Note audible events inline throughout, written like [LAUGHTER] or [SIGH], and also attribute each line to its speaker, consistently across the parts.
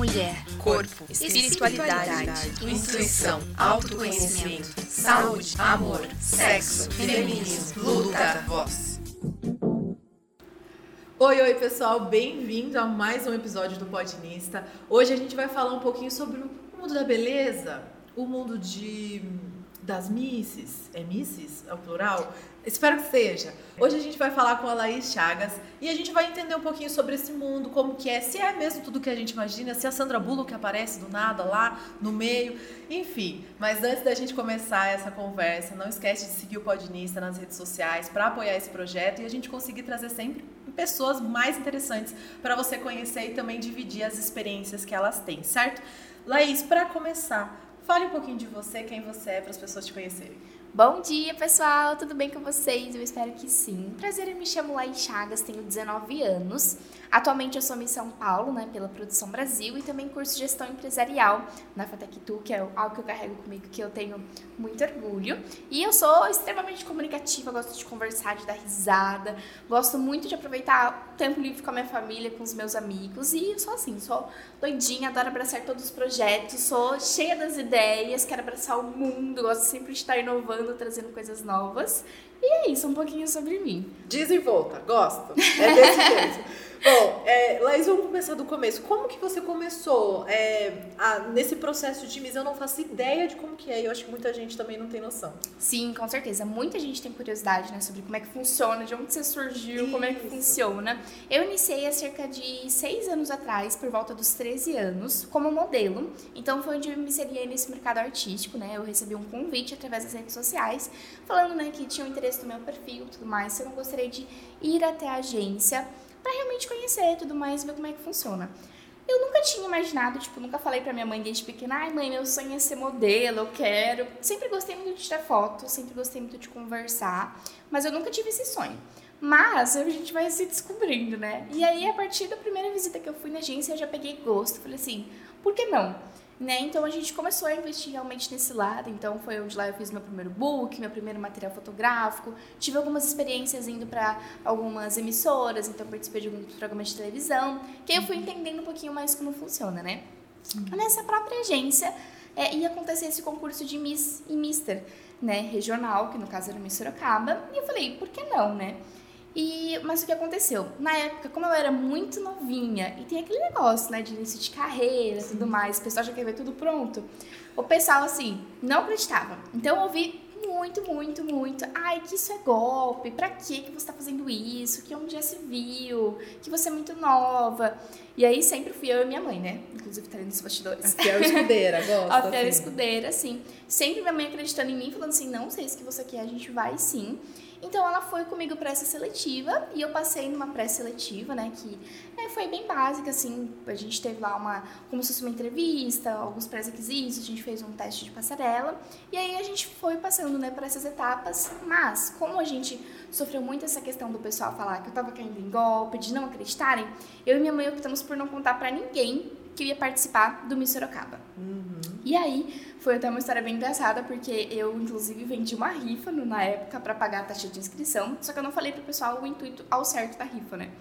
Speaker 1: mulher, corpo, espiritualidade, intuição, autoconhecimento, saúde, amor, sexo, feminismo, luta, voz.
Speaker 2: Oi, oi pessoal, bem-vindo a mais um episódio do Podinista. Hoje a gente vai falar um pouquinho sobre o mundo da beleza, o mundo de das misses, é misses, é o plural? Espero que seja. Hoje a gente vai falar com a Laís Chagas e a gente vai entender um pouquinho sobre esse mundo, como que é, se é mesmo tudo que a gente imagina, se é a Sandra Bullock aparece do nada lá no meio, enfim. Mas antes da gente começar essa conversa, não esquece de seguir o Podinista nas redes sociais para apoiar esse projeto e a gente conseguir trazer sempre pessoas mais interessantes para você conhecer e também dividir as experiências que elas têm, certo? Laís, para começar, fale um pouquinho de você, quem você é, para as pessoas te conhecerem.
Speaker 3: Bom dia, pessoal! Tudo bem com vocês? Eu espero que sim. Prazer, eu me chamo Laís Chagas, tenho 19 anos. Atualmente eu sou Miss São Paulo, né, pela Produção Brasil e também curso Gestão Empresarial na FATECTU, que é algo que eu carrego comigo que eu tenho muito orgulho. E eu sou extremamente comunicativa, gosto de conversar, de dar risada, gosto muito de aproveitar o tempo livre com a minha família, com os meus amigos e sou assim, sou doidinha, adoro abraçar todos os projetos, sou cheia das ideias, quero abraçar o mundo, gosto sempre de estar inovando, trazendo coisas novas. E é isso, um pouquinho sobre mim.
Speaker 2: Desenvolta, gosto. É desse [LAUGHS] jeito. Bom, é, Laís, vamos começar do começo. Como que você começou é, a, nesse processo de Miss? Eu não faço ideia de como que é e eu acho que muita gente também não tem noção.
Speaker 3: Sim, com certeza. Muita gente tem curiosidade, né, sobre como é que funciona, de onde você surgiu, Isso. como é que funciona. Eu iniciei há cerca de seis anos atrás, por volta dos 13 anos, como modelo. Então foi onde eu me inseri nesse mercado artístico, né? Eu recebi um convite através das redes sociais, falando, né, que tinha um interesse no meu perfil e tudo mais, se eu não gostaria de ir até a agência para realmente conhecer tudo mais, ver como é que funciona. Eu nunca tinha imaginado, tipo, nunca falei pra minha mãe desde pequena, ai mãe, meu sonho é ser modelo, eu quero. Sempre gostei muito de tirar foto, sempre gostei muito de conversar, mas eu nunca tive esse sonho. Mas a gente vai se descobrindo, né? E aí, a partir da primeira visita que eu fui na agência, eu já peguei gosto. Falei assim, por que não? Né? Então a gente começou a investir realmente nesse lado. Então foi onde lá eu fiz meu primeiro book, meu primeiro material fotográfico. Tive algumas experiências indo para algumas emissoras, então participei de alguns programas de televisão, que aí eu fui entendendo um pouquinho mais como funciona, né? Uhum. Nessa própria agência é, ia acontecer esse concurso de Miss e Mister, né, regional, que no caso era Miss Sorocaba, e eu falei, por que não, né? E, mas o que aconteceu? Na época, como eu era muito novinha, e tem aquele negócio, né, de início de carreira e tudo mais, o pessoal já quer ver tudo pronto, o pessoal, assim, não acreditava. Então eu ouvi muito, muito, muito. Ai, que isso é golpe, pra que que você tá fazendo isso? Que onde já se viu? Que você é muito nova. E aí sempre fui eu e minha mãe, né? Inclusive tá nos bastidores.
Speaker 2: A fiel escudeira, [LAUGHS] gosta.
Speaker 3: A fiel assim. escudeira, sim. Sempre minha mãe acreditando em mim, falando assim, não sei se que você quer, a gente vai sim. Então ela foi comigo para essa seletiva e eu passei numa pré-seletiva, né, que é, foi bem básica, assim, a gente teve lá uma, como se fosse uma entrevista, alguns pré-requisitos, a gente fez um teste de passarela e aí a gente foi passando, né, por essas etapas, mas como a gente sofreu muito essa questão do pessoal falar que eu tava caindo em golpe, de não acreditarem, eu e minha mãe optamos por não contar para ninguém que ia participar do Miss Sorocaba. Uhum. E aí, foi até uma história bem engraçada, porque eu, inclusive, vendi uma rifa na época para pagar a taxa de inscrição, só que eu não falei pro pessoal o intuito ao certo da rifa, né?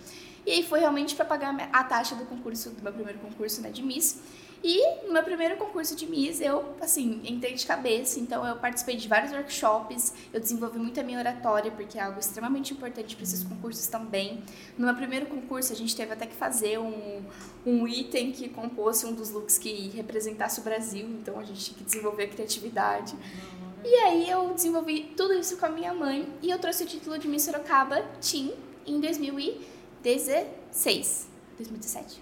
Speaker 3: E aí foi realmente para pagar a taxa do concurso, do meu primeiro concurso, né, de Miss. E no meu primeiro concurso de Miss, eu, assim, entrei de cabeça, então eu participei de vários workshops, eu desenvolvi muito a minha oratória, porque é algo extremamente importante para esses concursos também. No meu primeiro concurso, a gente teve até que fazer um, um item que compôs um dos looks que representasse o Brasil, então a gente tinha que desenvolver a criatividade. E aí eu desenvolvi tudo isso com a minha mãe e eu trouxe o título de Miss Sorocaba Team em 2016. 2017.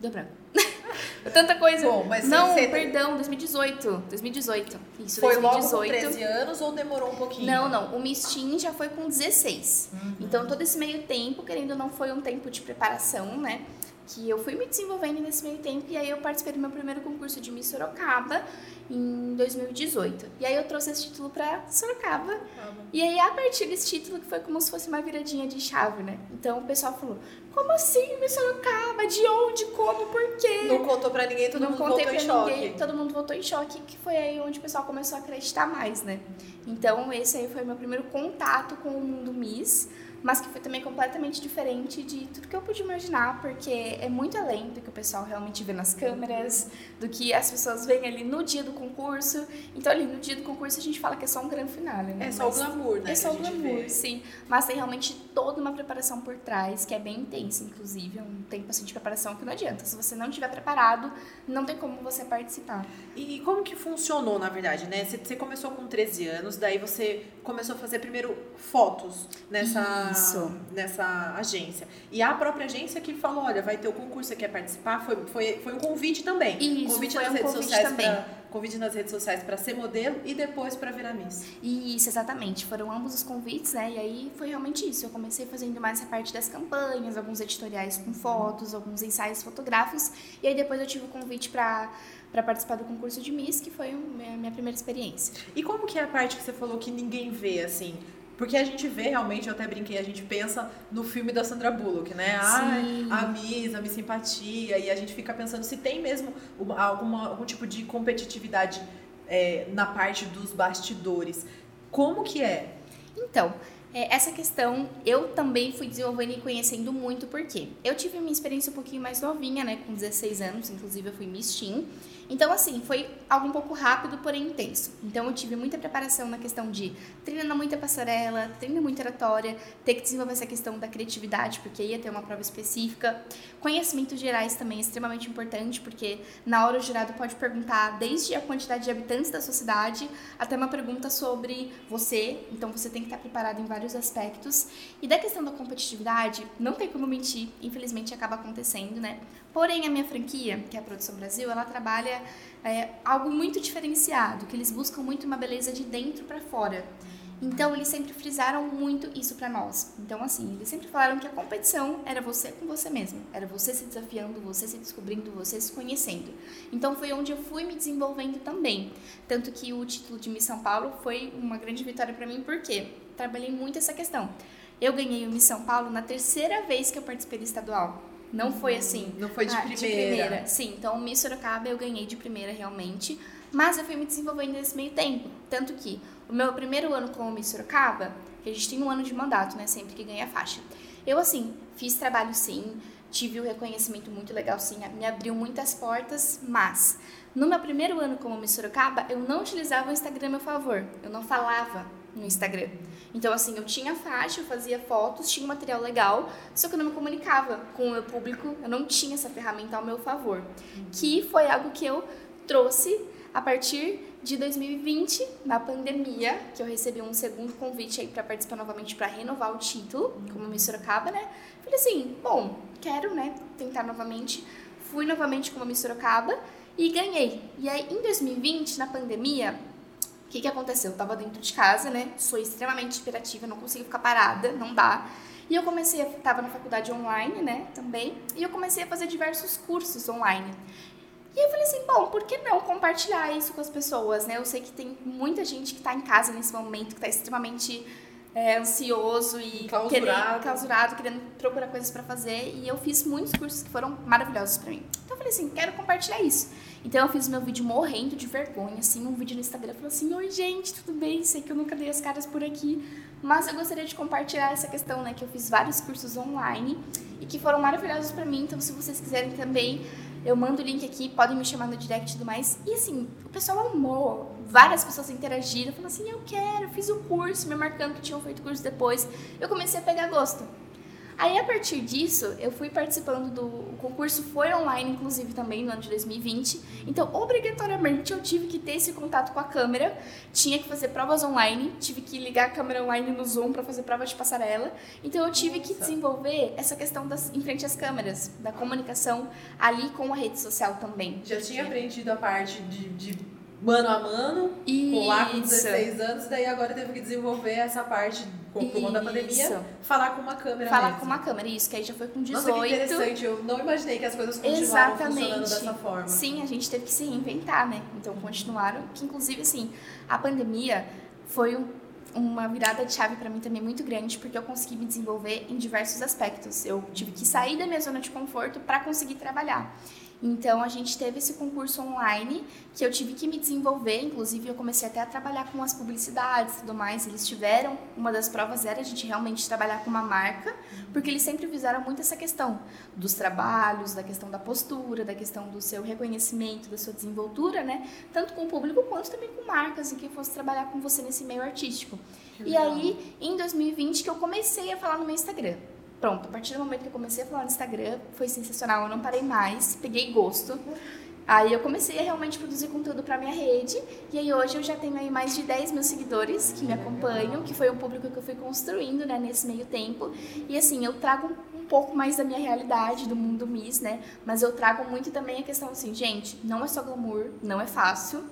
Speaker 3: Deu branco. [LAUGHS] Tanta coisa. Bom, mas não, você... perdão, 2018. 2018. Isso,
Speaker 2: foi
Speaker 3: 2018.
Speaker 2: logo com 13 anos ou demorou um pouquinho?
Speaker 3: Não, não. O Miss Teen já foi com 16. Uhum. Então, todo esse meio tempo, querendo ou não, foi um tempo de preparação, né? Que eu fui me desenvolvendo nesse meio tempo e aí eu participei do meu primeiro concurso de Miss Sorocaba em 2018. E aí eu trouxe esse título pra Sorocaba. Uhum. E aí, a partir desse título, que foi como se fosse uma viradinha de chave, né? Então o pessoal falou: como assim, Miss Sorocaba? De onde? Como? Por quê?
Speaker 2: Não contou pra ninguém, todo
Speaker 3: Não
Speaker 2: mundo voltou em choque. Ninguém,
Speaker 3: todo mundo voltou em choque, que foi aí onde o pessoal começou a acreditar mais, né? Então, esse aí foi meu primeiro contato com o mundo Miss. Mas que foi também completamente diferente de tudo que eu pude imaginar, porque é muito além do que o pessoal realmente vê nas câmeras, do que as pessoas veem ali no dia do concurso. Então, ali no dia do concurso, a gente fala que é só um grande finale, né?
Speaker 2: É só mas o glamour, né?
Speaker 3: É só o glamour, vê. sim. Mas tem realmente toda uma preparação por trás, que é bem intensa, inclusive. É um tempo assim, de preparação que não adianta. Se você não estiver preparado, não tem como você participar.
Speaker 2: E como que funcionou, na verdade, né? Você começou com 13 anos, daí você começou a fazer primeiro fotos nessa, Isso. nessa agência. E a própria agência que falou, olha, vai ter o concurso, você quer participar? Foi, foi, foi um convite também.
Speaker 3: Isso,
Speaker 2: convite
Speaker 3: foi
Speaker 2: nas
Speaker 3: um
Speaker 2: redes
Speaker 3: convite
Speaker 2: sociais
Speaker 3: também.
Speaker 2: Pra, convite nas redes sociais para ser modelo e depois para virar Miss.
Speaker 3: Isso, exatamente. Foram ambos os convites, né? E aí foi realmente isso. Eu comecei fazendo mais a parte das campanhas, alguns editoriais com fotos, alguns ensaios fotográficos. E aí depois eu tive o convite para para participar do concurso de Miss, que foi a minha primeira experiência.
Speaker 2: E como que é a parte que você falou que ninguém vê, assim? Porque a gente vê realmente, eu até brinquei, a gente pensa no filme da Sandra Bullock, né?
Speaker 3: Sim.
Speaker 2: Ah, a Miss, a Miss Simpatia, e a gente fica pensando se tem mesmo uma, alguma, algum tipo de competitividade é, na parte dos bastidores. Como que é?
Speaker 3: Então, é, essa questão eu também fui desenvolvendo e conhecendo muito, porque eu tive uma experiência um pouquinho mais novinha, né? Com 16 anos, inclusive eu fui Miss Teen. Então, assim, foi algo um pouco rápido, porém intenso. Então, eu tive muita preparação na questão de treinando muita passarela, treinando muita oratória, ter que desenvolver essa questão da criatividade, porque ia ter uma prova específica. Conhecimentos gerais também é extremamente importante, porque na hora o jurado pode perguntar desde a quantidade de habitantes da sua cidade até uma pergunta sobre você. Então, você tem que estar preparado em vários aspectos. E da questão da competitividade, não tem como mentir, infelizmente acaba acontecendo, né? Porém, a minha franquia, que é a Produção Brasil, ela trabalha é, algo muito diferenciado, que eles buscam muito uma beleza de dentro para fora. Então, eles sempre frisaram muito isso para nós. Então, assim, eles sempre falaram que a competição era você com você mesmo. Era você se desafiando, você se descobrindo, você se conhecendo. Então, foi onde eu fui me desenvolvendo também. Tanto que o título de Miss São Paulo foi uma grande vitória para mim, porque trabalhei muito essa questão. Eu ganhei o Miss São Paulo na terceira vez que eu participei do estadual. Não foi assim.
Speaker 2: Não foi de,
Speaker 3: ah,
Speaker 2: primeira.
Speaker 3: de primeira. Sim, então o Miss Sorocaba eu ganhei de primeira realmente, mas eu fui me desenvolvendo nesse meio tempo. Tanto que o meu primeiro ano como Miss Sorocaba, que a gente tem um ano de mandato, né, sempre que ganha a faixa. Eu, assim, fiz trabalho sim, tive o um reconhecimento muito legal sim, me abriu muitas portas, mas no meu primeiro ano como Miss Sorocaba, eu não utilizava o Instagram a meu favor, eu não falava no Instagram. Então, assim, eu tinha faixa, eu fazia fotos, tinha um material legal, só que eu não me comunicava com o meu público, eu não tinha essa ferramenta ao meu favor. Que foi algo que eu trouxe a partir de 2020, na pandemia, que eu recebi um segundo convite aí para participar novamente para renovar o título, como Miss Sorocaba, né? Falei assim, bom, quero, né, tentar novamente. Fui novamente como Miss Sorocaba e ganhei. E aí, em 2020, na pandemia, o que, que aconteceu? Eu tava dentro de casa, né? Sou extremamente imperativa, não consigo ficar parada, não dá. E eu comecei, a, tava na faculdade online, né, também, e eu comecei a fazer diversos cursos online. E eu falei assim, bom, por que não compartilhar isso com as pessoas, né? Eu sei que tem muita gente que está em casa nesse momento, que está extremamente é, ansioso e
Speaker 2: clausurado.
Speaker 3: Querendo, clausurado, querendo procurar coisas para fazer. E eu fiz muitos cursos que foram maravilhosos para mim. Então eu falei assim, quero compartilhar isso. Então eu fiz meu vídeo morrendo de vergonha, assim, um vídeo no Instagram, falando assim, oi gente, tudo bem? Sei que eu nunca dei as caras por aqui, mas eu gostaria de compartilhar essa questão, né, que eu fiz vários cursos online e que foram maravilhosos para mim, então se vocês quiserem também, eu mando o link aqui, podem me chamar no direct e tudo mais. E assim, o pessoal amou, várias pessoas interagiram, falaram assim, eu quero, fiz o curso, me marcando que tinham feito curso depois. Eu comecei a pegar gosto. Aí, a partir disso, eu fui participando do o concurso, foi online, inclusive, também, no ano de 2020. Então, obrigatoriamente, eu tive que ter esse contato com a câmera, tinha que fazer provas online, tive que ligar a câmera online no Zoom para fazer prova de passarela. Então, eu tive que desenvolver essa questão das, em frente às câmeras, da comunicação ali com a rede social também.
Speaker 2: Já tinha aprendido a parte de, de mano a mano,
Speaker 3: Isso.
Speaker 2: lá com 16 anos, daí agora teve que desenvolver essa parte por conta da pandemia, falar com uma câmera
Speaker 3: Falar
Speaker 2: mesmo.
Speaker 3: com uma câmera, isso, que aí já foi com 18.
Speaker 2: Nossa, que interessante, eu não imaginei que as coisas continuaram
Speaker 3: Exatamente.
Speaker 2: funcionando dessa forma.
Speaker 3: Sim, a gente teve que se reinventar, né? Então continuaram, que inclusive assim, a pandemia foi um uma virada de chave para mim também muito grande, porque eu consegui me desenvolver em diversos aspectos. Eu tive que sair da minha zona de conforto para conseguir trabalhar. Então a gente teve esse concurso online que eu tive que me desenvolver, inclusive eu comecei até a trabalhar com as publicidades e tudo mais. Eles tiveram, uma das provas era a gente realmente trabalhar com uma marca, porque eles sempre visaram muito essa questão dos trabalhos, da questão da postura, da questão do seu reconhecimento, da sua desenvoltura, né? Tanto com o público quanto também com marcas e quem fosse trabalhar com você nesse meio artístico. E aí, em 2020, que eu comecei a falar no meu Instagram pronto, a partir do momento que eu comecei a falar no Instagram, foi sensacional, eu não parei mais, peguei gosto. Aí eu comecei a realmente produzir conteúdo para minha rede, e aí hoje eu já tenho aí mais de 10 mil seguidores que me acompanham, que foi um público que eu fui construindo, né, nesse meio tempo. E assim, eu trago um pouco mais da minha realidade, do mundo Miss, né, mas eu trago muito também a questão assim, gente, não é só glamour, não é fácil,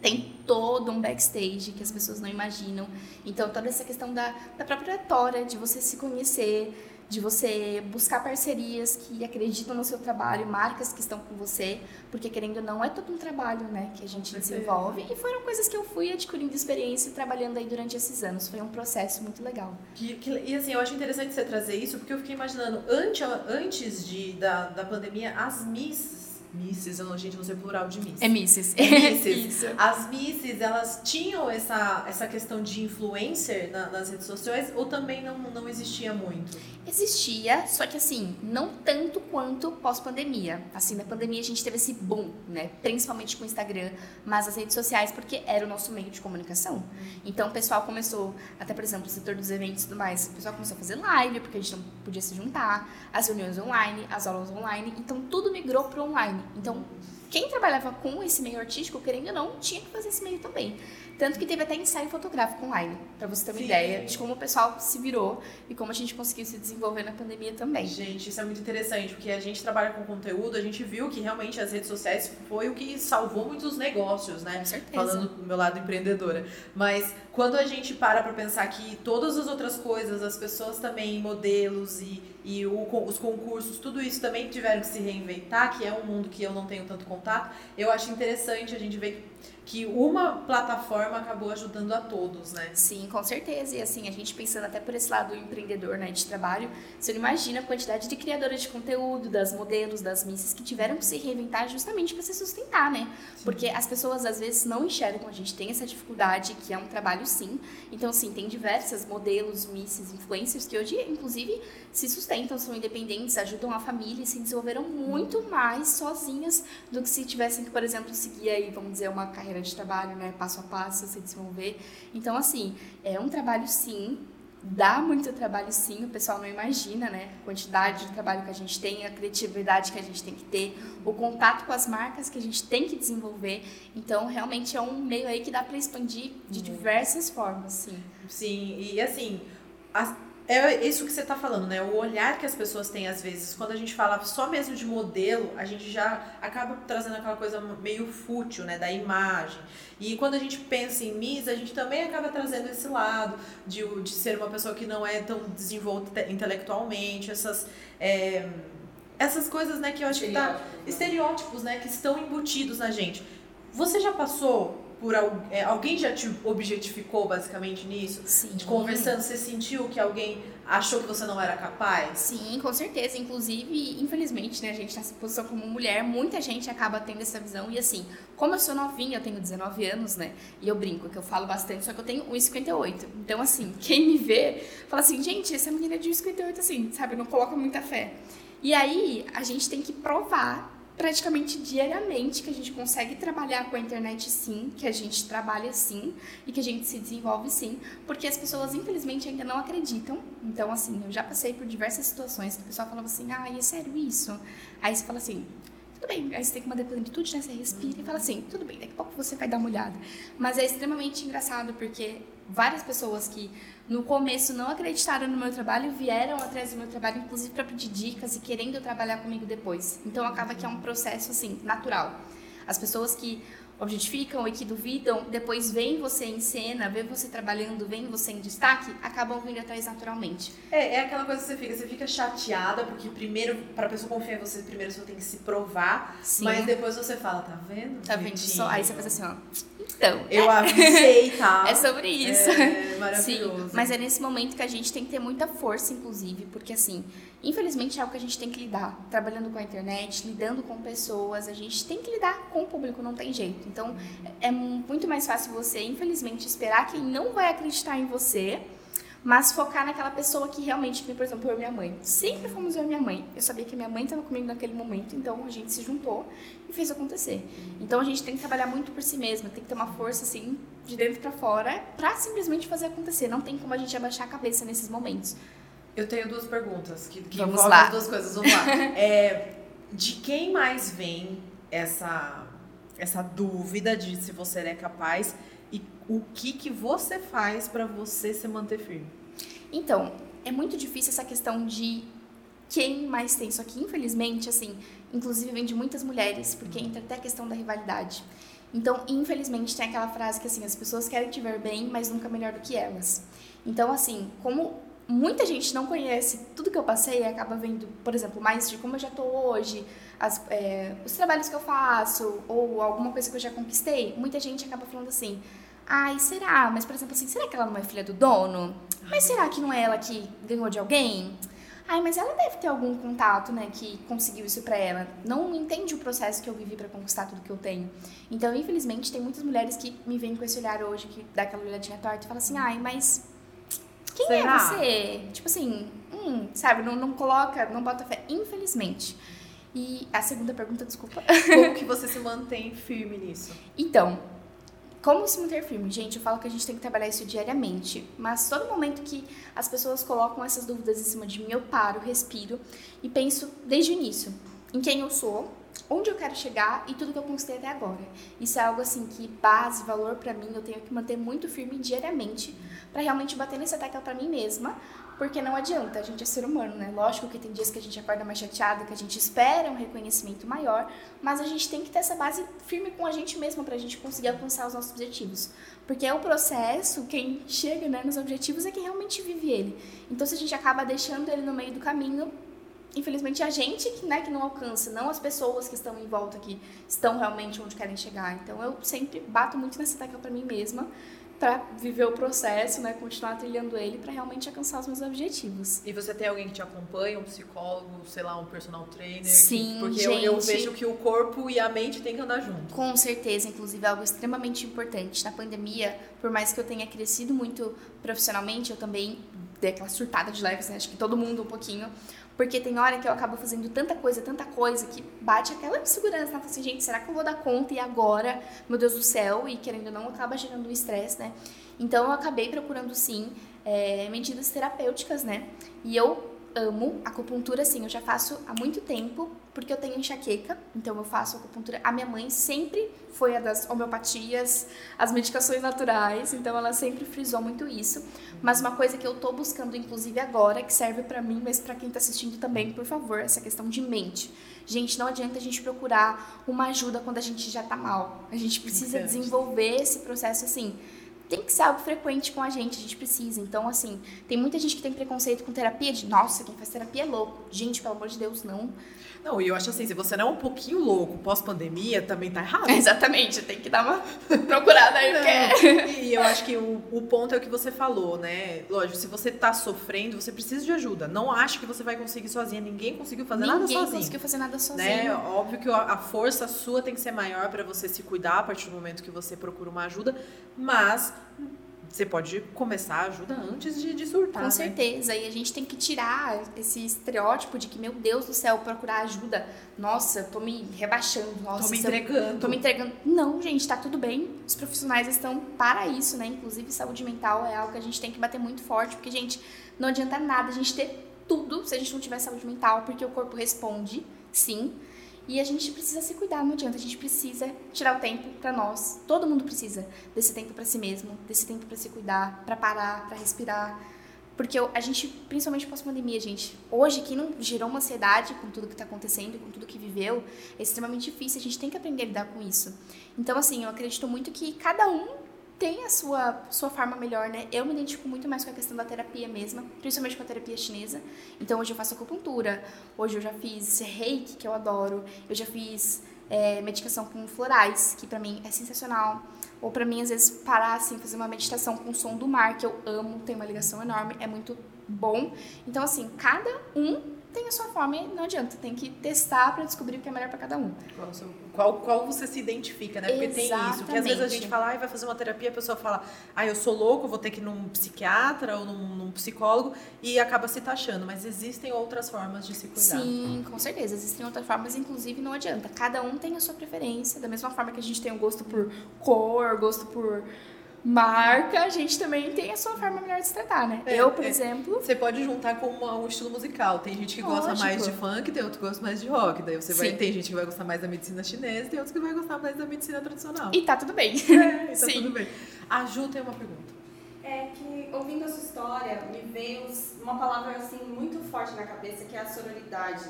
Speaker 3: tem todo um backstage que as pessoas não imaginam. Então, toda essa questão da, da própria tora, de você se conhecer, de você buscar parcerias que acreditam no seu trabalho, marcas que estão com você, porque querendo ou não é todo um trabalho, né, que a gente desenvolve. E foram coisas que eu fui adquirindo experiência trabalhando aí durante esses anos. Foi um processo muito legal.
Speaker 2: Que, que, e assim, eu acho interessante você trazer isso, porque eu fiquei imaginando, antes, antes de, da, da pandemia, as Miss Misses, eu não, gente, não sei plural de Miss.
Speaker 3: É Misses.
Speaker 2: É [LAUGHS] misses. As Misses, elas tinham essa, essa questão de influencer na, nas redes sociais ou também não, não existia muito?
Speaker 3: Existia, só que assim, não tanto quanto pós-pandemia. Assim, na pandemia a gente teve esse boom, né? Principalmente com o Instagram, mas as redes sociais, porque era o nosso meio de comunicação. Então o pessoal começou, até por exemplo, o setor dos eventos e tudo mais, o pessoal começou a fazer live, porque a gente não podia se juntar, as reuniões online, as aulas online, então tudo migrou para online. Então, quem trabalhava com esse meio artístico, querendo ou não, tinha que fazer esse meio também. Tanto que teve até ensaio fotográfico online, para você ter uma Sim. ideia de como o pessoal se virou e como a gente conseguiu se desenvolver na pandemia também.
Speaker 2: Gente, isso é muito interessante, porque a gente trabalha com conteúdo, a gente viu que realmente as redes sociais foi o que salvou muitos negócios, né?
Speaker 3: Com certeza.
Speaker 2: Falando do meu lado empreendedora. Mas quando a gente para para pensar que todas as outras coisas, as pessoas também, modelos e, e o, os concursos, tudo isso também tiveram que se reinventar, que é um mundo que eu não tenho tanto contato, eu acho interessante a gente ver que que uma plataforma acabou ajudando a todos, né?
Speaker 3: Sim, com certeza. E assim, a gente pensando até por esse lado empreendedor, né, de trabalho, você não imagina a quantidade de criadoras de conteúdo, das modelos, das misses que tiveram que se reinventar justamente para se sustentar, né? Sim. Porque as pessoas às vezes não enxergam, a gente tem essa dificuldade, que é um trabalho sim. Então, sim, tem diversas modelos, misses, influencers que hoje, inclusive, se sustentam, são independentes, ajudam a família e se desenvolveram muito mais sozinhas do que se tivessem que, por exemplo, seguir aí, vamos dizer, uma carreira de trabalho, né, passo a passo, se desenvolver. Então, assim, é um trabalho sim, dá muito trabalho sim, o pessoal não imagina, né, a quantidade de trabalho que a gente tem, a criatividade que a gente tem que ter, o contato com as marcas que a gente tem que desenvolver. Então, realmente é um meio aí que dá para expandir de diversas formas, sim.
Speaker 2: Sim, e assim, as é isso que você está falando, né? O olhar que as pessoas têm às vezes, quando a gente fala só mesmo de modelo, a gente já acaba trazendo aquela coisa meio fútil, né? Da imagem. E quando a gente pensa em Miss, a gente também acaba trazendo esse lado de, de ser uma pessoa que não é tão desenvolta intelectualmente, essas. É, essas coisas, né, que eu acho que tá. Estereótipos, né? Que estão embutidos na gente. Você já passou por é, alguém já te objetificou basicamente nisso?
Speaker 3: Sim.
Speaker 2: De conversando, você sentiu que alguém achou que você não era capaz?
Speaker 3: Sim, com certeza. Inclusive, infelizmente, né, a gente nessa posição como mulher, muita gente acaba tendo essa visão. E assim, como eu sou novinha, eu tenho 19 anos, né? E eu brinco que eu falo bastante, só que eu tenho 1,58. Então, assim, [LAUGHS] quem me vê fala assim, gente, essa menina é de 1,58, assim, sabe? Não coloca muita fé. E aí, a gente tem que provar praticamente diariamente que a gente consegue trabalhar com a internet sim, que a gente trabalha sim e que a gente se desenvolve sim, porque as pessoas infelizmente ainda não acreditam. Então, assim, eu já passei por diversas situações que o pessoal falava assim: ah, é sério isso? Aí você fala assim: tudo bem, aí você tem que manter plenitude, né? Você respira e fala assim: tudo bem, daqui a pouco você vai dar uma olhada. Mas é extremamente engraçado porque várias pessoas que no começo não acreditaram no meu trabalho vieram atrás do meu trabalho, inclusive para pedir dicas e querendo trabalhar comigo depois. Então acaba que é um processo assim natural. As pessoas que objetificam e que duvidam, depois veem você em cena, veem você trabalhando, veem você em destaque, acabam vindo atrás naturalmente.
Speaker 2: É, é aquela coisa que você fica, você fica chateada, porque primeiro, pra pessoa confiar em você, primeiro você tem que se provar,
Speaker 3: Sim.
Speaker 2: mas depois você fala, tá vendo?
Speaker 3: Tá vendo só? Aí você faz assim, ó. Então.
Speaker 2: Eu avisei, tá? [LAUGHS]
Speaker 3: É sobre isso.
Speaker 2: É maravilhoso.
Speaker 3: Sim, mas é nesse momento que a gente tem que ter muita força, inclusive, porque assim, infelizmente é algo que a gente tem que lidar. Trabalhando com a internet, lidando com pessoas, a gente tem que lidar com o público, não tem jeito. Então, é muito mais fácil você, infelizmente, esperar quem não vai acreditar em você, mas focar naquela pessoa que realmente, por exemplo, eu e minha mãe. Sempre fomos eu e minha mãe. Eu sabia que minha mãe estava comigo naquele momento, então a gente se juntou e fez acontecer. Então a gente tem que trabalhar muito por si mesma, tem que ter uma força assim de dentro para fora para simplesmente fazer acontecer. Não tem como a gente abaixar a cabeça nesses momentos.
Speaker 2: Eu tenho duas perguntas que, que
Speaker 3: Vamos
Speaker 2: envolvem
Speaker 3: lá.
Speaker 2: as duas coisas. Vamos lá. [LAUGHS] É, de quem mais vem essa, essa dúvida de se você é capaz e o que, que você faz pra você se manter firme?
Speaker 3: Então, é muito difícil essa questão de quem mais tem. Só que, infelizmente, assim, inclusive vem de muitas mulheres, porque entra até a questão da rivalidade. Então, infelizmente, tem aquela frase que, assim, as pessoas querem te ver bem, mas nunca melhor do que elas. Então, assim, como muita gente não conhece tudo que eu passei, acaba vendo, por exemplo, mais de como eu já tô hoje, as, é, os trabalhos que eu faço, ou alguma coisa que eu já conquistei, muita gente acaba falando assim, ai, será? Mas, por exemplo, assim, será que ela não é filha do dono? Mas será que não é ela que ganhou de alguém? Ai, mas ela deve ter algum contato, né, que conseguiu isso pra ela. Não entende o processo que eu vivi pra conquistar tudo que eu tenho. Então, infelizmente, tem muitas mulheres que me veem com esse olhar hoje, que dá aquela olhadinha torta e fala assim, ai, mas quem
Speaker 2: Será?
Speaker 3: é você? Tipo assim, hum, sabe, não, não coloca, não bota fé, infelizmente. E a segunda pergunta, desculpa.
Speaker 2: Como [LAUGHS] que você se mantém firme nisso?
Speaker 3: Então, como se manter firme? Gente, eu falo que a gente tem que trabalhar isso diariamente, mas todo momento que as pessoas colocam essas dúvidas em cima de mim, eu paro, respiro e penso desde o início em quem eu sou, onde eu quero chegar e tudo que eu conquistei até agora. Isso é algo assim que base, valor pra mim, eu tenho que manter muito firme diariamente pra realmente bater nessa tecla pra mim mesma, porque não adianta, a gente é ser humano, né? Lógico que tem dias que a gente acorda mais chateado, que a gente espera um reconhecimento maior, mas a gente tem que ter essa base firme com a gente mesma pra gente conseguir alcançar os nossos objetivos. Porque é o processo, quem chega né, nos objetivos é quem realmente vive ele. Então, se a gente acaba deixando ele no meio do caminho, infelizmente a gente que, né, que não alcança, não as pessoas que estão em volta que estão realmente onde querem chegar. Então, eu sempre bato muito nessa tecla pra mim mesma para viver o processo, né, continuar trilhando ele para realmente alcançar os meus objetivos.
Speaker 2: E você tem alguém que te acompanha, um psicólogo, sei lá, um personal trainer?
Speaker 3: Sim,
Speaker 2: Porque eu, eu
Speaker 3: gente.
Speaker 2: vejo que o corpo e a mente têm que andar junto.
Speaker 3: Com certeza, inclusive, é algo extremamente importante. Na pandemia, por mais que eu tenha crescido muito profissionalmente, eu também dei aquela surtada de leves, né? Acho que todo mundo um pouquinho. Porque tem hora que eu acabo fazendo tanta coisa, tanta coisa, que bate aquela insegurança, né? Assim, gente, será que eu vou dar conta? E agora, meu Deus do céu, e querendo ou não, acaba gerando um estresse, né? Então, eu acabei procurando, sim, é, medidas terapêuticas, né? E eu amo acupuntura, assim, eu já faço há muito tempo, porque eu tenho enxaqueca, então eu faço acupuntura. A minha mãe sempre foi a das homeopatias, as medicações naturais, então ela sempre frisou muito isso. Mas uma coisa que eu tô buscando, inclusive agora, que serve pra mim, mas pra quem tá assistindo também, por favor, essa questão de mente. Gente, não adianta a gente procurar uma ajuda quando a gente já tá mal. A gente precisa
Speaker 2: Importante.
Speaker 3: desenvolver esse processo assim tem que ser algo frequente com a gente, a gente precisa. Então, assim, tem muita gente que tem preconceito com terapia, de nossa, quem faz terapia é louco. Gente, pelo amor de Deus, não.
Speaker 2: Não, e eu acho assim, se você não é um pouquinho louco pós-pandemia, também tá errado. [LAUGHS]
Speaker 3: Exatamente, tem que dar uma [LAUGHS] procurada aí, porque. [LAUGHS]
Speaker 2: E eu acho que o, o ponto é o que você falou, né? Lógico, se você tá sofrendo, você precisa de ajuda. Não ache que você vai conseguir sozinha. Ninguém conseguiu fazer nada
Speaker 3: Ninguém
Speaker 2: sozinho.
Speaker 3: conseguiu fazer nada sozinho.
Speaker 2: Né? Óbvio que a a força sua tem que ser maior para você se cuidar a partir do momento que você procura uma ajuda, mas você pode começar a ajuda antes de, de surtar.
Speaker 3: Com
Speaker 2: né?
Speaker 3: certeza. E a gente tem que tirar esse estereótipo de que, meu Deus do céu, procurar ajuda. Nossa, tô me rebaixando. Nossa,
Speaker 2: Tô me
Speaker 3: eu-
Speaker 2: entregando.
Speaker 3: Tô me entregando. Não, gente, tá tudo bem. Os profissionais estão para isso, né? Inclusive, saúde mental é algo que a gente tem que bater muito forte, porque, gente, não adianta nada a gente ter tudo se a gente não tiver saúde mental, porque o corpo responde, sim. E a gente precisa se cuidar, não adianta. A gente precisa tirar o tempo pra nós. Todo mundo precisa desse tempo pra si mesmo, desse tempo pra se cuidar, pra parar, pra respirar. Porque a gente, principalmente pós-pandemia, gente, hoje, quem não gerou uma ansiedade com tudo que está acontecendo, com tudo que viveu, é extremamente difícil. A gente tem que aprender a lidar com isso. Então, assim, eu acredito muito que cada um tem a sua, sua forma melhor, né? Eu me identifico muito mais com a questão da terapia mesma, principalmente com a terapia chinesa. Então, hoje eu faço acupuntura, hoje eu já fiz reiki, que eu adoro, eu já fiz é, medicação com florais, que para mim é sensacional. Ou para mim, às vezes, parar assim, fazer uma meditação com o som do mar, que eu amo, tem uma ligação enorme, é muito bom. Então, assim, cada um tem a sua forma e não adianta, tem que testar para descobrir o que é melhor para cada um.
Speaker 2: Qual, qual, qual, você se identifica, né? Porque
Speaker 3: Exatamente.
Speaker 2: tem isso, que às vezes a gente fala, ah, vai fazer uma terapia, a pessoa fala, ah, eu sou louco, vou ter que ir num psiquiatra ou num, num psicólogo e acaba se taxando, mas existem outras formas de se cuidar.
Speaker 3: Sim, com certeza, existem outras formas, inclusive não adianta, cada um tem a sua preferência, da mesma forma que a gente tem o um gosto por cor, gosto por marca, a gente também tem a sua forma melhor de se tratar, né? É, eu, por é, exemplo.
Speaker 2: Você pode juntar com uma, um estilo musical. Tem gente que gosta Lógico. mais de funk, tem outro que gosta mais de rock. Daí você vai. Tem gente que vai gostar mais da medicina chinesa, tem outros que vai gostar mais da medicina tradicional.
Speaker 3: E tá tudo bem. [LAUGHS]
Speaker 2: É, tá Sim. tudo bem. A Ju tem uma pergunta.
Speaker 4: É que, ouvindo a sua história, me veio uma palavra assim muito forte na cabeça, que é a sororidade.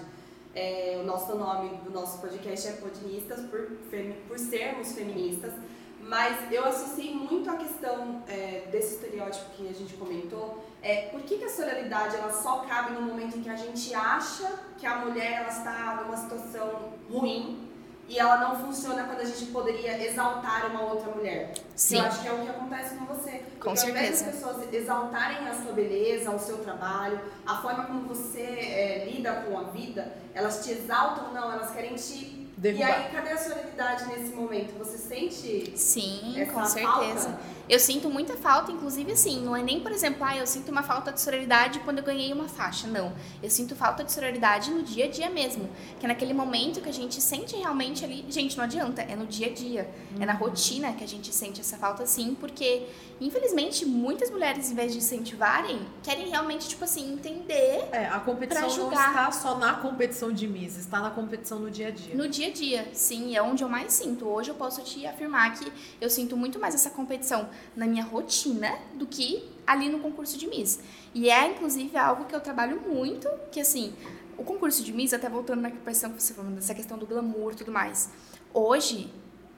Speaker 4: É, o nosso nome do nosso podcast é Podinistas, por, por sermos feministas. Mas eu associei muito a questão é, desse estereótipo que a gente comentou. É, por que, que a sororidade ela só cabe no momento em que a gente acha que a mulher ela está numa situação ruim e ela não funciona quando a gente poderia exaltar uma outra mulher?
Speaker 3: Sim.
Speaker 4: Eu acho que é o que acontece com você.
Speaker 3: Com
Speaker 4: Porque
Speaker 3: certeza.
Speaker 4: ao invés das pessoas exaltarem a sua beleza, o seu trabalho, a forma como você é, lida com a vida, elas te exaltam, não, elas querem te Derrubar. E aí, cadê a solidariedade nesse momento? Você sente.
Speaker 3: Sim, com certeza.
Speaker 4: Falta?
Speaker 3: Eu sinto muita falta, inclusive assim, não é nem, por exemplo, ah, eu sinto uma falta de sororidade quando eu ganhei uma faixa. Não. Eu sinto falta de sororidade no dia a dia mesmo. Que é naquele momento que a gente sente realmente ali. Gente, não adianta, é no dia a dia. Uhum. É na uhum. rotina que a gente sente essa falta, sim, porque, infelizmente, muitas mulheres, em vez de incentivarem, querem realmente, tipo assim, entender.
Speaker 2: É, a competição não está só na competição de Miss, está na competição no dia a dia.
Speaker 3: No dia a dia, sim, é onde eu mais sinto. Hoje eu posso te afirmar que eu sinto muito mais essa competição na minha rotina do que ali no concurso de Miss. E é, inclusive, algo que eu trabalho muito, que assim, o concurso de Miss, até voltando na questão que você falou, dessa questão do glamour e tudo mais. Hoje,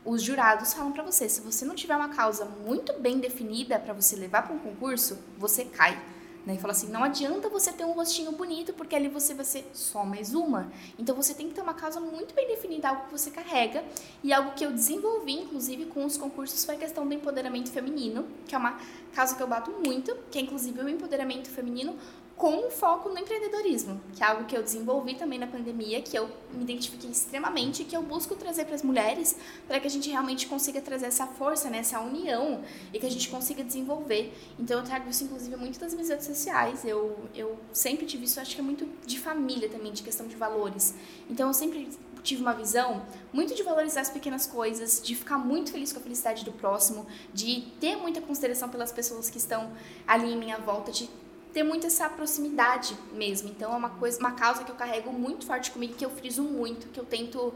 Speaker 3: os jurados falam para você, se você não tiver uma causa muito bem definida para você levar para um concurso, você cai. Né? E fala assim, não adianta você ter um rostinho bonito, porque ali você vai ser só mais uma. Então você tem que ter uma causa muito bem definida, algo que você carrega. E algo que eu desenvolvi, inclusive, com os concursos foi a questão do empoderamento feminino, que é uma causa que eu bato muito, que é inclusive o empoderamento feminino com foco no empreendedorismo, que é algo que eu desenvolvi também na pandemia, que eu me identifiquei extremamente que eu busco trazer para as mulheres para que a gente realmente consiga trazer essa força, né, essa união e que a gente consiga desenvolver. Então eu trago isso inclusive muito das minhas redes sociais. Eu, eu sempre tive isso, acho que é muito de família também, de questão de valores. Então eu sempre tive uma visão muito de valorizar as pequenas coisas, de ficar muito feliz com a felicidade do próximo, de ter muita consideração pelas pessoas que estão ali em minha volta, de ter muito essa proximidade mesmo. Então é uma coisa, uma causa que eu carrego muito forte comigo, que eu friso muito, que eu tento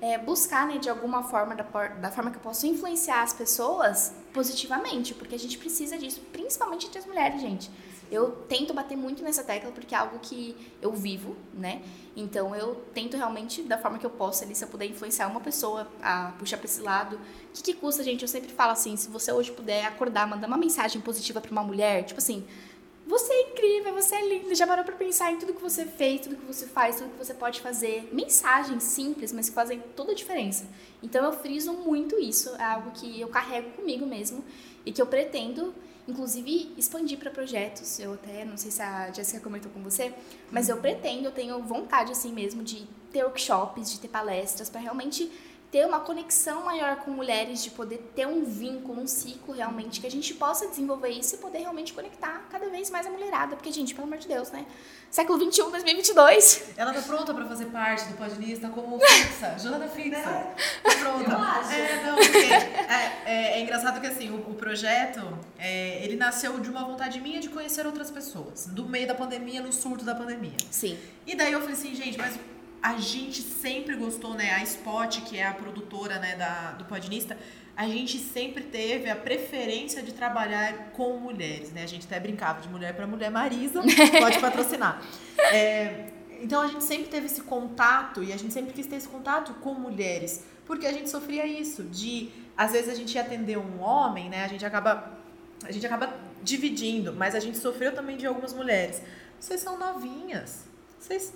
Speaker 3: é, buscar, né, de alguma forma, da, da forma que eu posso influenciar as pessoas positivamente, porque a gente precisa disso, principalmente entre as mulheres, gente. Eu tento bater muito nessa tecla porque é algo que eu vivo, né? Então eu tento realmente, da forma que eu posso ali, se eu puder influenciar uma pessoa a puxar para esse lado. O que, que custa, gente? Eu sempre falo assim: se você hoje puder acordar, mandar uma mensagem positiva para uma mulher, tipo assim, você é incrível, você é linda. Já parou pra pensar em tudo que você fez, tudo que você faz, tudo que você pode fazer. Mensagens simples, mas que fazem toda a diferença. Então eu friso muito isso. É algo que eu carrego comigo mesmo e que eu pretendo, inclusive, expandir para projetos. Eu até, não sei se a Jéssica comentou com você, mas eu pretendo, eu tenho vontade assim mesmo de ter workshops, de ter palestras, para realmente ter uma conexão maior com mulheres, de poder ter um vínculo, um ciclo realmente, que a gente possa desenvolver isso e poder realmente conectar cada vez mais a mulherada. Porque, gente, pelo amor de Deus, né? Século 21, 2022.
Speaker 2: Ela tá pronta pra fazer parte do Podinista como fixa, jornada fixa. Tá pronta.
Speaker 4: Eu acho.
Speaker 2: É, não, é, é, é engraçado que assim, o, o projeto, é, ele nasceu de uma vontade minha de conhecer outras pessoas. Do meio da pandemia, no surto da pandemia.
Speaker 3: Sim.
Speaker 2: E daí eu falei assim, gente, mas a gente sempre gostou, né? A Spot, que é a produtora né, da, do Podinista, a gente sempre teve a preferência de trabalhar com mulheres, né? A gente até brincava de mulher para mulher. Marisa [LAUGHS] pode patrocinar. É, então a gente sempre teve esse contato e a gente sempre quis ter esse contato com mulheres, porque a gente sofria isso de às vezes a gente ia atender um homem, né? A gente acaba a gente acaba dividindo, mas a gente sofreu também de algumas mulheres. Vocês são novinhas. Vocês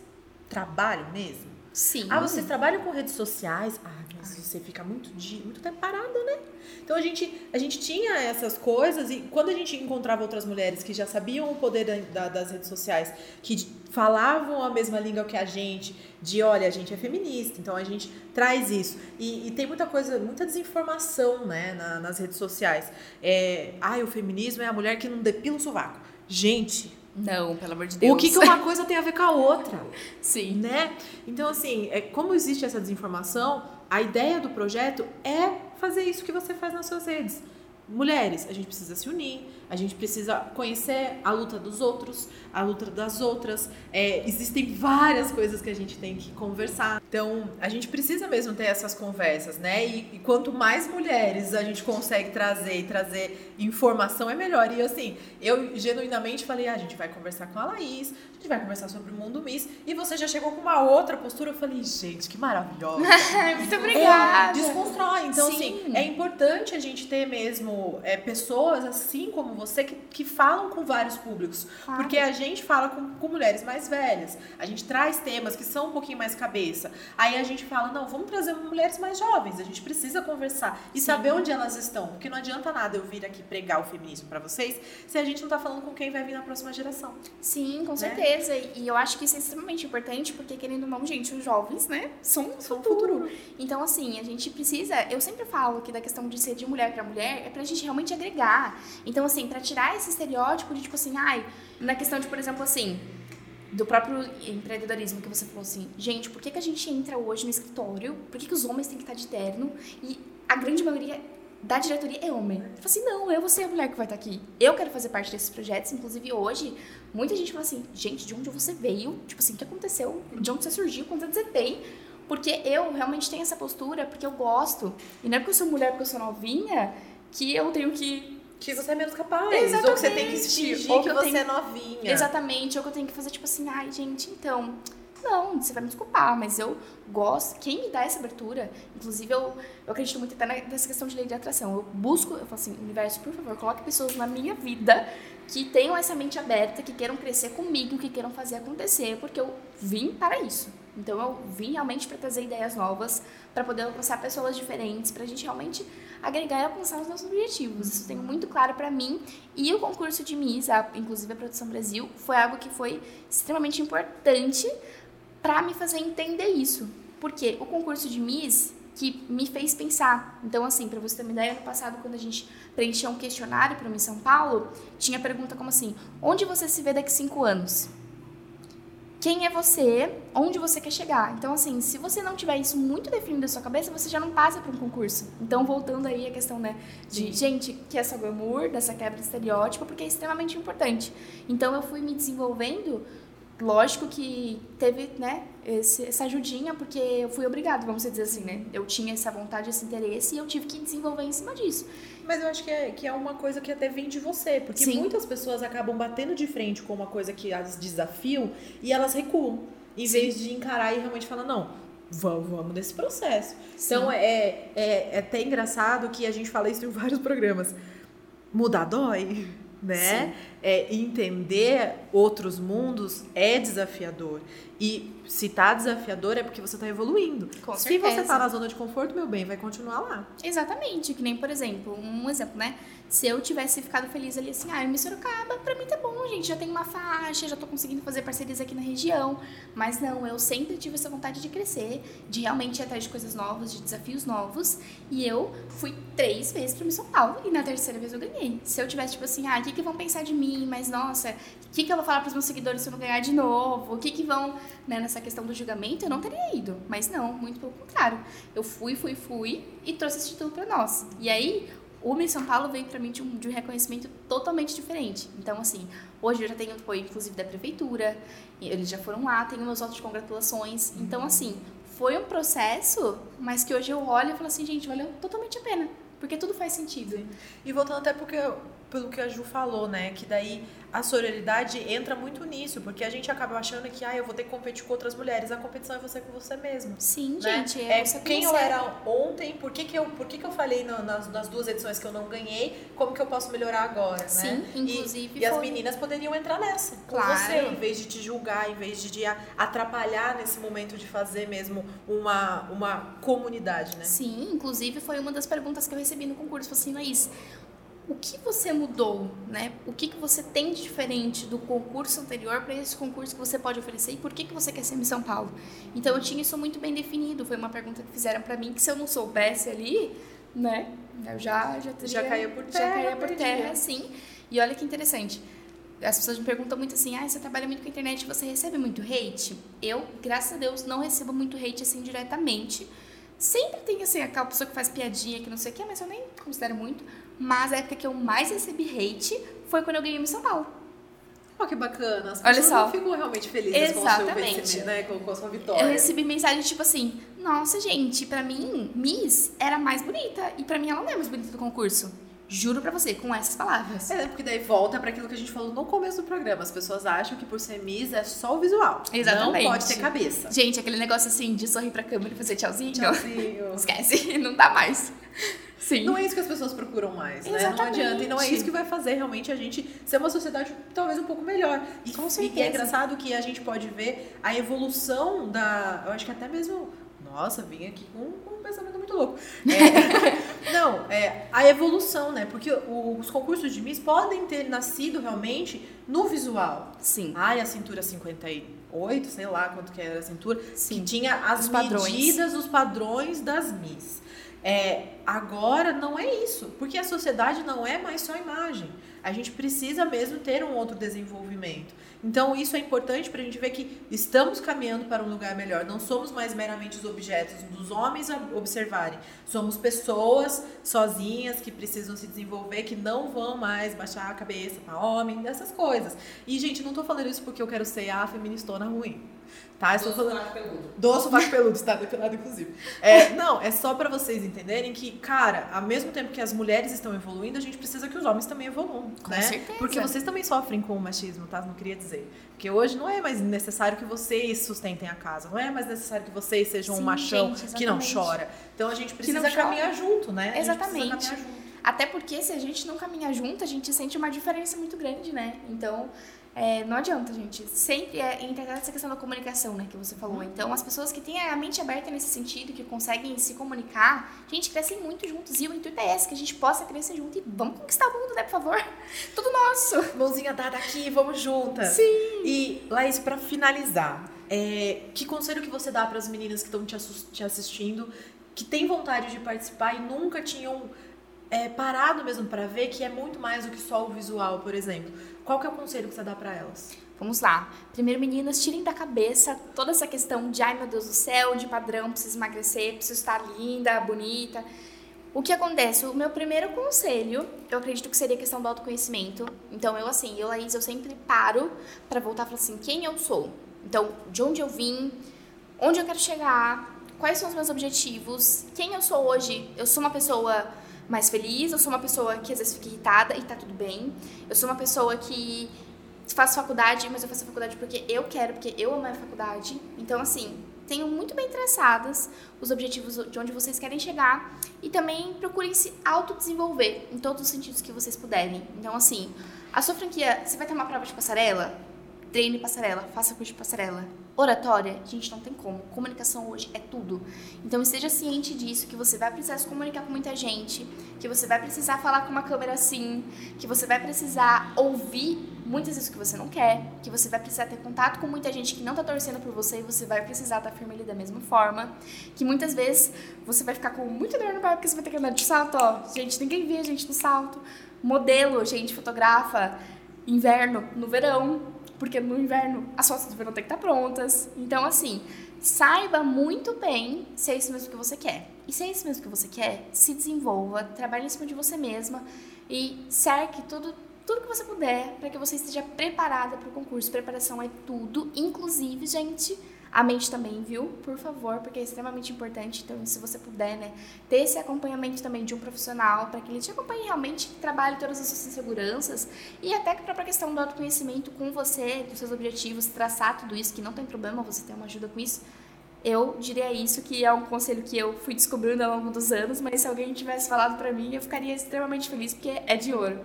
Speaker 2: trabalham mesmo?
Speaker 3: Sim.
Speaker 2: Ah, vocês trabalham com redes sociais? Ah, mas você fica muito, muito tempo parada, né? Então a gente, a gente tinha essas coisas e quando a gente encontrava outras mulheres que já sabiam o poder da, das redes sociais, que falavam a mesma língua que a gente, de olha, a gente é feminista, então a gente traz isso. E, e tem muita coisa, muita desinformação né, na, nas redes sociais. É, ah, o feminismo é a mulher que não depila o sovaco. Gente,
Speaker 3: não, pelo amor de Deus.
Speaker 2: O que, que uma [LAUGHS] coisa tem a ver com a outra?
Speaker 3: Sim.
Speaker 2: Né? Então, assim, é, como existe essa desinformação, a ideia do projeto é fazer isso que você faz nas suas redes. Mulheres, a gente precisa se unir, a gente precisa conhecer a luta dos outros, a luta das outras. É, existem várias coisas que a gente tem que conversar. Então, a gente precisa mesmo ter essas conversas, né? E, e quanto mais mulheres a gente consegue trazer e trazer informação, é melhor. E assim, eu genuinamente falei: ah, a gente vai conversar com a Laís, a gente vai conversar sobre o mundo Miss. E você já chegou com uma outra postura. Eu falei: gente, que maravilhosa. [LAUGHS]
Speaker 3: Muito obrigada.
Speaker 2: É, desconstrói. Então,
Speaker 3: Sim.
Speaker 2: assim, é importante a gente ter mesmo é, pessoas assim como você que, que falam com vários públicos.
Speaker 3: Claro.
Speaker 2: Porque a gente fala com, com mulheres mais velhas. A gente traz temas que são um pouquinho mais cabeça. Aí a gente fala, não, vamos trazer mulheres mais jovens. A gente precisa conversar e
Speaker 3: Sim.
Speaker 2: saber onde elas estão. Porque não adianta nada eu vir aqui pregar o feminismo para vocês se a gente não tá falando com quem vai vir na próxima geração.
Speaker 3: Sim, com
Speaker 2: Né?
Speaker 3: certeza. E eu acho que isso é extremamente importante, porque querendo ou não, gente, os jovens, né, são o
Speaker 2: São o
Speaker 3: futuro.
Speaker 2: futuro.
Speaker 3: Então, assim, a gente precisa. Eu sempre falo que da questão de ser de mulher pra mulher é pra gente realmente agregar. Então, assim, pra tirar esse estereótipo de tipo assim, ai, na questão de, por exemplo, assim. Do próprio empreendedorismo que você falou assim, gente, por que, que a gente entra hoje no escritório? Por que, que os homens têm que estar de terno? E a grande maioria da diretoria é homem. Eu falo assim, não, eu vou ser a mulher que vai estar aqui. Eu quero fazer parte desses projetos. Inclusive, hoje, muita gente fala assim, gente, de onde você veio? Tipo assim, o que aconteceu? De onde você surgiu? Quantos você tem? Porque eu realmente tenho essa postura, porque eu gosto. E não é porque eu sou mulher, porque eu sou novinha, que eu tenho que...
Speaker 2: Que você é menos capaz.
Speaker 3: Exatamente.
Speaker 2: Ou que você tem que fingir
Speaker 3: Ou
Speaker 2: que,
Speaker 3: que
Speaker 2: você
Speaker 3: tenho-
Speaker 2: é novinha.
Speaker 3: Exatamente, ou que eu tenho que fazer tipo assim, ai, gente, então... Não, você vai me desculpar, mas eu gosto. Quem me dá essa abertura, inclusive eu, eu acredito muito até nessa questão de lei de atração. Eu busco, eu falo assim, universo, por favor, coloque pessoas na minha vida que tenham essa mente aberta, que queiram crescer comigo, que queiram fazer acontecer, porque eu vim para isso. Então eu vim realmente para trazer ideias novas, para poder alcançar pessoas diferentes, para a gente realmente agregar e alcançar os nossos objetivos. Isso eu tenho muito claro para mim. E o concurso de Miss, a- inclusive a Produção Brasil, foi algo que foi extremamente importante para me fazer entender isso. Porque o concurso de Miss que me fez pensar. Então, assim, para você ter uma ideia, ano passado, quando a gente preencheu um questionário para o Miss São Paulo, tinha pergunta como assim: onde você se vê daqui cinco anos? Quem é você? Onde você quer chegar? Então, assim, se você não tiver isso muito definido na sua cabeça, você já não passa para um concurso. Então, voltando aí à questão, né, de gente que é só glamour, dessa quebra de estereótipo, porque é extremamente importante. Então, eu fui me desenvolvendo Lógico que teve, né, esse- essa ajudinha, porque eu fui obrigada, vamos dizer assim, né? Eu tinha essa vontade, esse interesse e eu tive que desenvolver em cima disso.
Speaker 2: Mas eu acho que é, que é uma coisa que até vem de você, porque
Speaker 3: Sim.
Speaker 2: muitas pessoas acabam batendo de frente com uma coisa que as desafiam e elas recuam, em
Speaker 3: Sim.
Speaker 2: vez de encarar e realmente falar, não, vamos, vamos nesse processo. Então é, é, é até engraçado que a gente fala isso em vários programas. Mudar dói, né? É, entender outros mundos é desafiador. E se tá desafiador é porque você tá evoluindo.
Speaker 3: Com
Speaker 2: se
Speaker 3: certeza.
Speaker 2: você tá na zona de conforto, meu bem, vai continuar lá.
Speaker 3: Exatamente, que nem, por exemplo, um exemplo, né? Se eu tivesse ficado feliz ali assim, ah, eu me Sorocaba, pra mim tá bom, gente, já tenho uma faixa, já tô conseguindo fazer parcerias aqui na região. Mas não, eu sempre tive essa vontade de crescer, de realmente ir atrás de coisas novas, de desafios novos. E eu fui três vezes Miss São Paulo e na terceira vez eu ganhei. Se eu tivesse, tipo assim, ah, o que, que vão pensar de mim? Mas nossa, o que, que eu vou falar pros meus seguidores se eu não ganhar de novo? O que, que vão, né, nessa questão do julgamento? Eu não teria ido. Mas não, muito pelo contrário. Eu fui, fui, fui e trouxe esse título pra nós. E aí, o Miss São Paulo veio para mim de um, de um reconhecimento totalmente diferente. Então, assim, hoje eu já tenho apoio, inclusive, da prefeitura, eles já foram lá, tenho meus votos de congratulações. Então, assim, foi um processo, mas que hoje eu olho e falo assim, gente, valeu totalmente a pena. Porque tudo faz sentido.
Speaker 2: E voltando até porque pelo que a Ju falou, né? Que daí a sororidade entra muito nisso, porque a gente acaba achando que ah, eu vou ter que competir com outras mulheres. A competição é você com você mesmo.
Speaker 3: Sim,
Speaker 2: né?
Speaker 3: gente.
Speaker 2: É, é quem eu era ontem, por que, que, eu, por que, que eu falei no, nas, nas, duas edições que eu não ganhei, como que eu posso melhorar agora,
Speaker 3: Sim,
Speaker 2: né?
Speaker 3: inclusive.
Speaker 2: E, e as meninas poderiam entrar nessa.
Speaker 3: Claro.
Speaker 2: Com você, em vez de te julgar, em vez de te atrapalhar nesse momento de fazer mesmo uma, uma comunidade, né?
Speaker 3: Sim, inclusive foi uma das perguntas que eu recebi no concurso. Falei assim, Laís, o que você mudou, né? O que, que você tem de diferente do concurso anterior para esse concurso que você pode oferecer e por que, que você quer ser Miss São Paulo? Então eu tinha isso muito bem definido. Foi uma pergunta que fizeram para mim que se eu não soubesse ali, né? Eu já já teria,
Speaker 2: já caía por terra,
Speaker 3: já caía por terra, sim. E olha que interessante. As pessoas me perguntam muito assim: "Ah, você trabalha muito com a internet, você recebe muito hate?" Eu, graças a Deus, não recebo muito hate assim diretamente. Sempre tem assim aquela pessoa que faz piadinha que não sei o que, mas eu nem considero muito mas a época que eu mais recebi hate foi quando eu ganhei Miss São Paulo.
Speaker 2: Oh, que bacana. As
Speaker 3: Olha só.
Speaker 2: não ficam realmente felizes
Speaker 3: Exatamente.
Speaker 2: com o seu né? com, com a sua vitória.
Speaker 3: Eu recebi mensagem tipo assim, nossa, gente, pra mim, Miss era mais bonita. E pra mim ela não é mais bonita do concurso. Juro pra você, com essas palavras.
Speaker 2: É, porque daí volta para aquilo que a gente falou no começo do programa. As pessoas acham que por ser Miss é só o visual.
Speaker 3: Exatamente.
Speaker 2: Não pode ter cabeça.
Speaker 3: Gente, aquele negócio assim de sorrir pra câmera e fazer tchauzinho.
Speaker 2: Tchauzinho. [LAUGHS]
Speaker 3: Esquece, não dá mais. Sim.
Speaker 2: Não é isso que as pessoas procuram mais, né?
Speaker 3: Exatamente.
Speaker 2: Não adianta. E não é isso que vai fazer realmente a gente ser uma sociedade talvez um pouco melhor. E,
Speaker 3: Com certeza.
Speaker 2: E é engraçado que a gente pode ver a evolução da. Eu acho que até mesmo. Nossa, vim aqui com, com um pensamento muito louco. É, [LAUGHS] não, é a evolução, né? Porque os concursos de Miss podem ter nascido realmente no visual.
Speaker 3: Sim.
Speaker 2: Ai, a cintura 58, sei lá quanto que era a cintura.
Speaker 3: Sim.
Speaker 2: Que tinha as
Speaker 3: Os padrões.
Speaker 2: medidas, os padrões das Miss. É, agora não é isso, porque a sociedade não é mais só imagem. A gente precisa mesmo ter um outro desenvolvimento. Então isso é importante para a gente ver que estamos caminhando para um lugar melhor. Não somos mais meramente os objetos dos homens a observarem. Somos pessoas sozinhas que precisam se desenvolver, que não vão mais baixar a cabeça para homem, dessas coisas. E gente, não estou falando isso porque eu quero ser a feministona ruim. Tá?
Speaker 4: Estou falando peludo.
Speaker 2: Do sovaco peludo, está depilado inclusive. É, não, é só para vocês entenderem que, cara, ao mesmo tempo que as mulheres estão evoluindo, a gente precisa que os homens também evoluam,
Speaker 3: Com
Speaker 2: né?
Speaker 3: certeza.
Speaker 2: Porque vocês também sofrem com o machismo, tá? Não queria dizer. Porque hoje não é mais necessário que vocês sustentem a casa, não é mais necessário que vocês sejam um
Speaker 3: Sim,
Speaker 2: machão
Speaker 3: gente,
Speaker 2: que não chora. Então a gente precisa
Speaker 3: chora.
Speaker 2: caminhar junto, né?
Speaker 3: Exatamente.
Speaker 2: junto.
Speaker 3: Até porque se a gente não caminhar junto, a gente sente uma diferença muito grande, né? Então, é, não adianta, gente. Sempre é entender essa questão da comunicação, né, que você falou. Então, as pessoas que têm a mente aberta nesse sentido, que conseguem se comunicar, gente, crescem muito juntos. E o intuito é esse, que a gente possa crescer junto e vamos conquistar o mundo, né, por favor? [LAUGHS] Tudo nosso.
Speaker 2: Mãozinha dada aqui, vamos juntas.
Speaker 3: Sim.
Speaker 2: E, Laís, pra finalizar, é, que conselho que você dá para as meninas que estão te, te assistindo, que têm vontade de participar e nunca tinham é, parado mesmo para ver que é muito mais do que só o visual, por exemplo? Qual que é o conselho que você dá para elas?
Speaker 3: Vamos lá. Primeiro, meninas, tirem da cabeça toda essa questão de, ai meu Deus do céu, de padrão, preciso emagrecer, preciso estar linda, bonita. O que acontece? O meu primeiro conselho, eu acredito que seria a questão do autoconhecimento. Então, eu assim, eu, Laís, eu sempre paro pra voltar e falar assim, quem eu sou? Então, de onde eu vim, onde eu quero chegar, quais são os meus objetivos, quem eu sou hoje? Eu sou uma pessoa mais feliz, eu sou uma pessoa que às vezes fica irritada e tá tudo bem. Eu sou uma pessoa que faço faculdade, mas eu faço faculdade porque eu quero, porque eu amo a faculdade. Então, assim, tenham muito bem traçadas os objetivos de onde vocês querem chegar e também procurem se autodesenvolver em todos os sentidos que vocês puderem. Então, assim, a sua franquia, você vai ter uma prova de passarela? Treine passarela, faça curso de passarela. Oratória, gente, não tem como. Comunicação hoje é tudo. Então esteja ciente disso, que você vai precisar se comunicar com muita gente, que você vai precisar falar com uma câmera assim, que você vai precisar ouvir muitas vezes o que você não quer, que você vai precisar ter contato com muita gente que não tá torcendo por você e você vai precisar estar firme ali da mesma forma, que muitas vezes você vai ficar com muita dor no pé porque você vai ter que andar de salto, ó. Gente, ninguém vê a gente no salto. Modelo, gente, fotografa inverno no verão, porque no inverno as fotos do verão tem que estar prontas. Então, assim, saiba muito bem se é isso mesmo que você quer. E se é isso mesmo que você quer, se desenvolva, trabalhe em cima de você mesma e cerque tudo, tudo que você puder para que você esteja preparada para o concurso. Preparação é tudo, inclusive, gente, a mente também, viu? Por favor, porque é extremamente importante. Então, se você puder, né, ter esse acompanhamento também de um profissional para que ele te acompanhe realmente, trabalhe todas as suas inseguranças e até que a própria questão do autoconhecimento com você, dos seus objetivos, traçar tudo isso, que não tem problema você ter uma ajuda com isso. Eu diria isso, que é um conselho que eu fui descobrindo ao longo dos anos, mas se alguém tivesse falado para mim, eu ficaria extremamente feliz, porque é de ouro.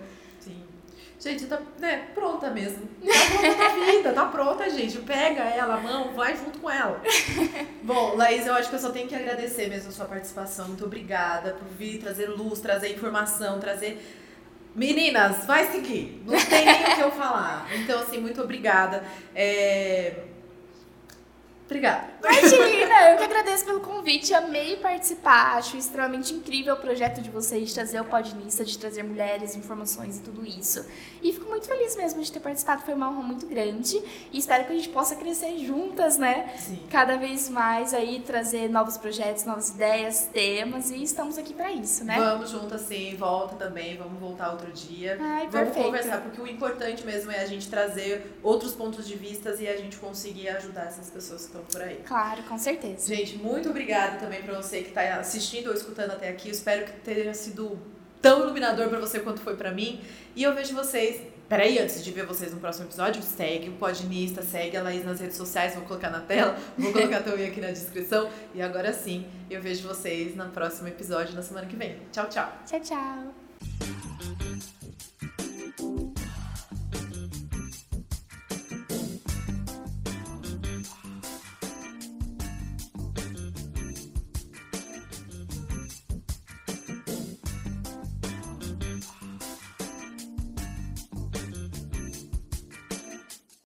Speaker 2: Gente, tá né, pronta mesmo. Tá pronta pra vida, tá pronta, gente. Pega ela, a mão, vai junto com ela. [LAUGHS] Bom, Laís, eu acho que eu só tenho que agradecer mesmo a sua participação. Muito obrigada por vir trazer luz, trazer informação, trazer. Meninas, vai seguir. Não tem nem o que eu falar. Então, assim, muito obrigada. É... Obrigada.
Speaker 3: Imagina, eu que agradeço pelo convite, amei participar, acho extremamente incrível o projeto de vocês de trazer o Podnista, de trazer mulheres, informações e tudo isso. E fico muito feliz mesmo de ter participado, foi uma honra muito grande e espero que a gente possa crescer juntas, né?
Speaker 2: Sim.
Speaker 3: Cada vez mais aí, trazer novos projetos, novas ideias, temas e estamos aqui para isso, né?
Speaker 2: Vamos juntas sim, volta também, vamos voltar outro dia.
Speaker 3: Ai,
Speaker 2: vamos
Speaker 3: perfeito.
Speaker 2: conversar, porque o importante mesmo é a gente trazer outros pontos de vista e a gente conseguir ajudar essas pessoas que estão por aí.
Speaker 3: Claro, com certeza.
Speaker 2: Gente, muito obrigada também pra você que tá assistindo ou escutando até aqui. Eu espero que tenha sido tão iluminador pra você quanto foi pra mim. E eu vejo vocês. Peraí, antes de ver vocês no próximo episódio, segue o Podinista, segue a Laís nas redes sociais, vou colocar na tela, vou colocar também aqui na descrição. E agora sim, eu vejo vocês no próximo episódio na semana que vem. Tchau, tchau.
Speaker 3: Tchau, tchau.